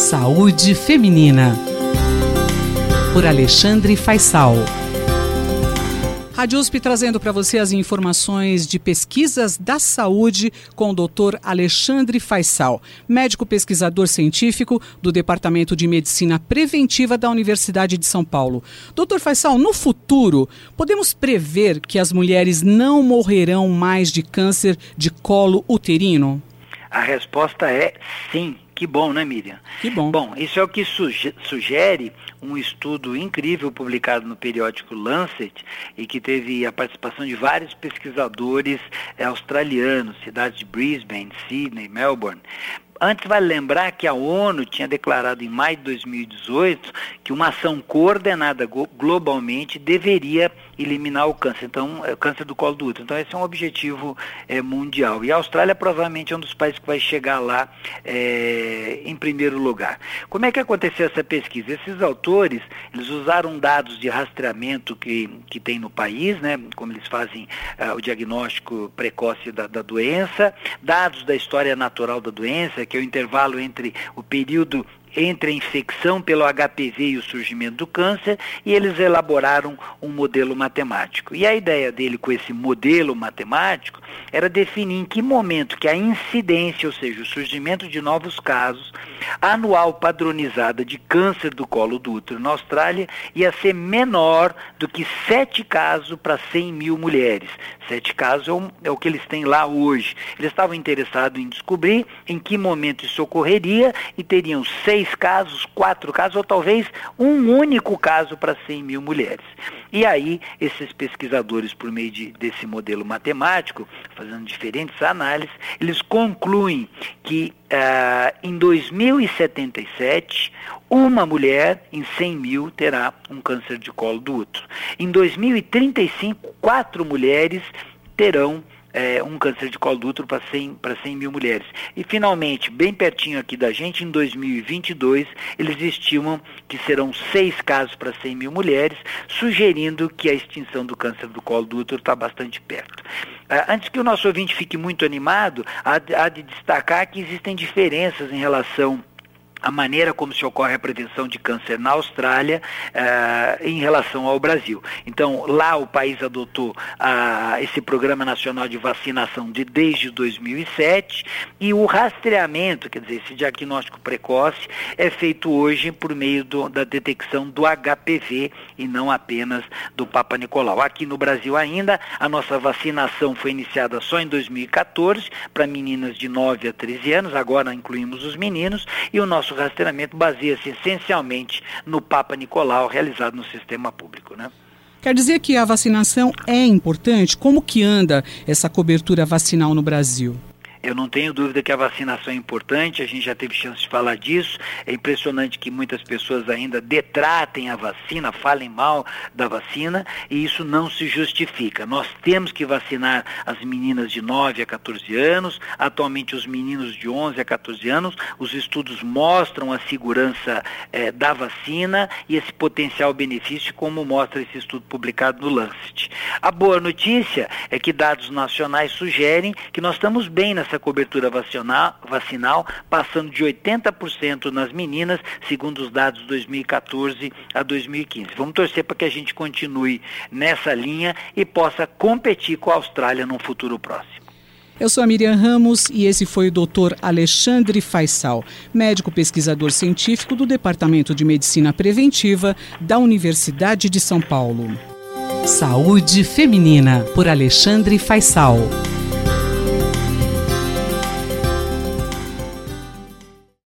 Saúde Feminina. Por Alexandre Faisal. Rádio USP trazendo para você as informações de pesquisas da saúde com o Dr. Alexandre Faisal, médico pesquisador científico do Departamento de Medicina Preventiva da Universidade de São Paulo. Dr. Faisal, no futuro, podemos prever que as mulheres não morrerão mais de câncer de colo uterino? A resposta é sim. Que bom, né, Miriam? Que bom. Bom, isso é o que sugere um estudo incrível publicado no periódico Lancet e que teve a participação de vários pesquisadores eh, australianos, cidades de Brisbane, Sydney, Melbourne, Antes, vale lembrar que a ONU tinha declarado em maio de 2018 que uma ação coordenada globalmente deveria eliminar o câncer, então, é câncer do colo do útero. Então, esse é um objetivo é, mundial. E a Austrália provavelmente é um dos países que vai chegar lá é, em primeiro lugar. Como é que aconteceu essa pesquisa? Esses autores, eles usaram dados de rastreamento que, que tem no país, né, como eles fazem uh, o diagnóstico precoce da, da doença, dados da história natural da doença, que é o intervalo entre o período entre a infecção pelo HPV e o surgimento do câncer, e eles elaboraram um modelo matemático. E a ideia dele com esse modelo matemático era definir em que momento que a incidência, ou seja, o surgimento de novos casos, anual padronizada de câncer do colo do útero na Austrália ia ser menor do que 7 casos para 100 mil mulheres. 7 casos é o, é o que eles têm lá hoje. Eles estavam interessados em descobrir em que momento isso ocorreria e teriam 6 três casos, quatro casos, ou talvez um único caso para 100 mil mulheres. E aí, esses pesquisadores, por meio de, desse modelo matemático, fazendo diferentes análises, eles concluem que uh, em 2077, uma mulher em 100 mil terá um câncer de colo do útero. Em 2035, quatro mulheres terão é, um câncer de colo do útero para 100, 100 mil mulheres. E, finalmente, bem pertinho aqui da gente, em 2022, eles estimam que serão seis casos para 100 mil mulheres, sugerindo que a extinção do câncer do colo do útero está bastante perto. Ah, antes que o nosso ouvinte fique muito animado, há de destacar que existem diferenças em relação a maneira como se ocorre a prevenção de câncer na Austrália uh, em relação ao Brasil. Então, lá o país adotou uh, esse Programa Nacional de Vacinação de desde 2007 e o rastreamento, quer dizer, esse diagnóstico precoce, é feito hoje por meio do, da detecção do HPV e não apenas do Papa Nicolau. Aqui no Brasil ainda, a nossa vacinação foi iniciada só em 2014 para meninas de 9 a 13 anos, agora incluímos os meninos, e o nosso nosso rastreamento baseia-se essencialmente no Papa Nicolau realizado no sistema público, né? Quer dizer que a vacinação é importante? Como que anda essa cobertura vacinal no Brasil? Eu não tenho dúvida que a vacinação é importante, a gente já teve chance de falar disso. É impressionante que muitas pessoas ainda detratem a vacina, falem mal da vacina, e isso não se justifica. Nós temos que vacinar as meninas de 9 a 14 anos, atualmente os meninos de 11 a 14 anos. Os estudos mostram a segurança eh, da vacina e esse potencial benefício, como mostra esse estudo publicado no Lancet. A boa notícia é que dados nacionais sugerem que nós estamos bem nessa essa cobertura vacinal, vacinal passando de 80% nas meninas, segundo os dados de 2014 a 2015. Vamos torcer para que a gente continue nessa linha e possa competir com a Austrália num futuro próximo. Eu sou a Miriam Ramos e esse foi o Dr. Alexandre Faisal, médico pesquisador científico do Departamento de Medicina Preventiva da Universidade de São Paulo. Saúde Feminina, por Alexandre Faisal.